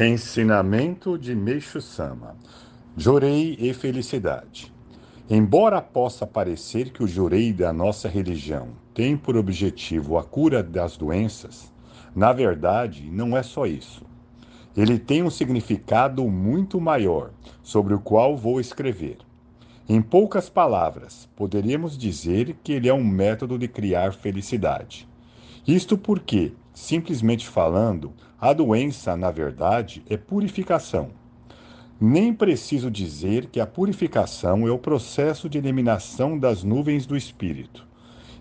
Ensinamento de Meixo Sama: Jorei e felicidade. Embora possa parecer que o jorei da nossa religião tem por objetivo a cura das doenças, na verdade não é só isso. Ele tem um significado muito maior, sobre o qual vou escrever. Em poucas palavras, poderíamos dizer que ele é um método de criar felicidade. Isto porque, simplesmente falando, a doença, na verdade, é purificação. Nem preciso dizer que a purificação é o processo de eliminação das nuvens do espírito.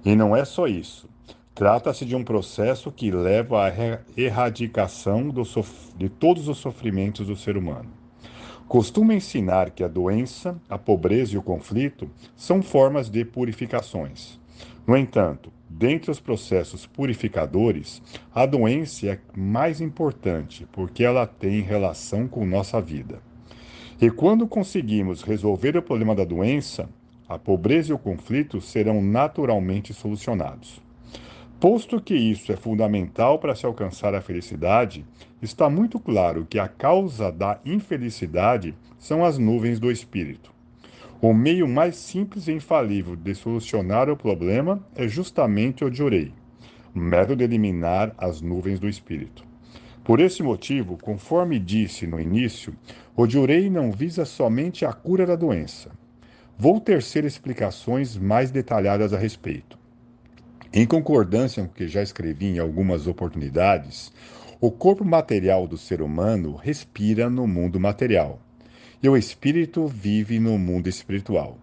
E não é só isso. Trata-se de um processo que leva à erradicação de todos os sofrimentos do ser humano. Costumo ensinar que a doença, a pobreza e o conflito são formas de purificações. No entanto, dentre os processos purificadores, a doença é mais importante porque ela tem relação com nossa vida. E quando conseguimos resolver o problema da doença, a pobreza e o conflito serão naturalmente solucionados. Posto que isso é fundamental para se alcançar a felicidade, está muito claro que a causa da infelicidade são as nuvens do espírito. O meio mais simples e infalível de solucionar o problema é justamente o Jorei, o método de eliminar as nuvens do espírito. Por esse motivo, conforme disse no início, o Jorei não visa somente a cura da doença. Vou tecer explicações mais detalhadas a respeito. Em concordância com o que já escrevi em algumas oportunidades, o corpo material do ser humano respira no mundo material e o espírito vive no mundo espiritual.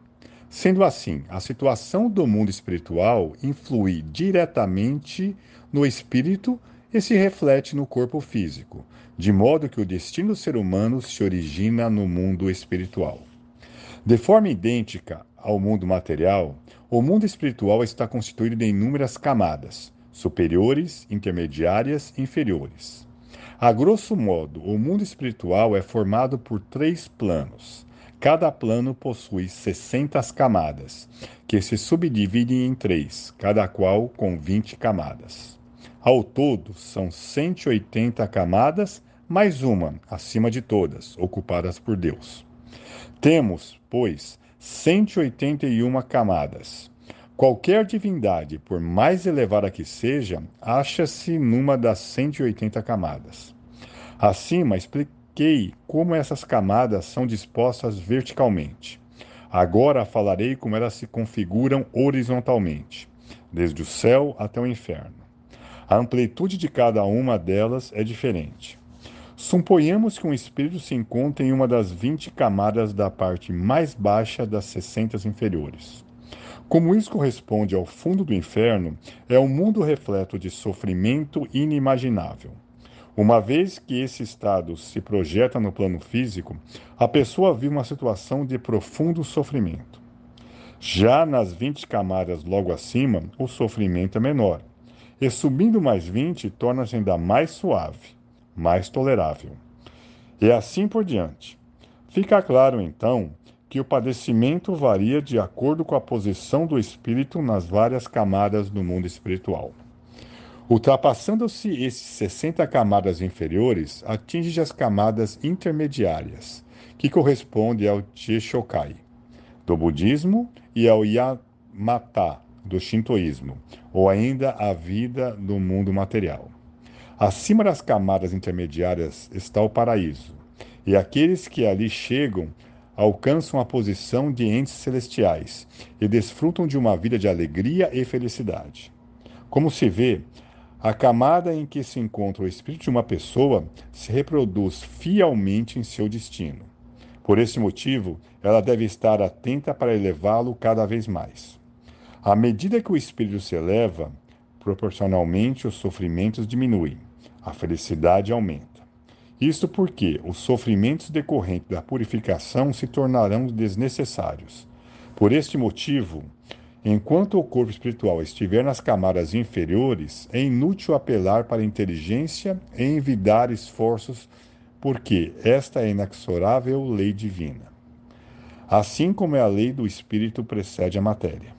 Sendo assim, a situação do mundo espiritual influi diretamente no espírito e se reflete no corpo físico, de modo que o destino do ser humano se origina no mundo espiritual. De forma idêntica ao mundo material, o mundo espiritual está constituído de inúmeras camadas, superiores, intermediárias e inferiores. A grosso modo, o mundo espiritual é formado por três planos. Cada plano possui 60 camadas, que se subdividem em três, cada qual com 20 camadas. Ao todo, são 180 camadas, mais uma, acima de todas, ocupadas por Deus. Temos, pois, 181 camadas. Qualquer divindade, por mais elevada que seja, acha-se numa das 180 camadas. Acima, expliquei como essas camadas são dispostas verticalmente. Agora falarei como elas se configuram horizontalmente, desde o céu até o inferno. A amplitude de cada uma delas é diferente. Suponhamos que um espírito se encontra em uma das 20 camadas da parte mais baixa das 60 inferiores. Como isso corresponde ao fundo do inferno, é um mundo repleto de sofrimento inimaginável. Uma vez que esse estado se projeta no plano físico, a pessoa vive uma situação de profundo sofrimento. Já nas 20 camadas logo acima, o sofrimento é menor. E subindo mais 20, torna-se ainda mais suave, mais tolerável. E assim por diante. Fica claro, então, que o padecimento varia de acordo com a posição do espírito nas várias camadas do mundo espiritual. Ultrapassando-se esses 60 camadas inferiores, atinge as camadas intermediárias, que correspondem ao Chieshokai, do budismo, e ao Yamata, do shintoísmo, ou ainda a vida do mundo material. Acima das camadas intermediárias está o paraíso, e aqueles que ali chegam alcançam a posição de entes celestiais e desfrutam de uma vida de alegria e felicidade. Como se vê, a camada em que se encontra o espírito de uma pessoa se reproduz fielmente em seu destino. Por esse motivo, ela deve estar atenta para elevá-lo cada vez mais. À medida que o espírito se eleva, proporcionalmente os sofrimentos diminuem, a felicidade aumenta. Isto porque os sofrimentos decorrentes da purificação se tornarão desnecessários. Por este motivo, Enquanto o corpo espiritual estiver nas camadas inferiores, é inútil apelar para a inteligência e envidar esforços, porque esta é a inexorável lei divina. Assim como é a lei do espírito precede a matéria.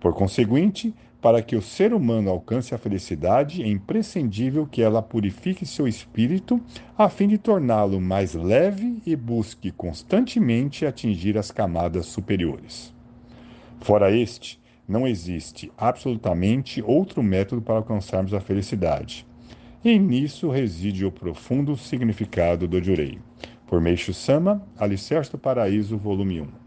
Por conseguinte, Para que o ser humano alcance a felicidade, é imprescindível que ela purifique seu espírito a fim de torná-lo mais leve e busque constantemente atingir as camadas superiores. Fora este, não existe absolutamente outro método para alcançarmos a felicidade. E nisso reside o profundo significado do Jurei. Por Meixo Sama, Alicerce do Paraíso, volume 1.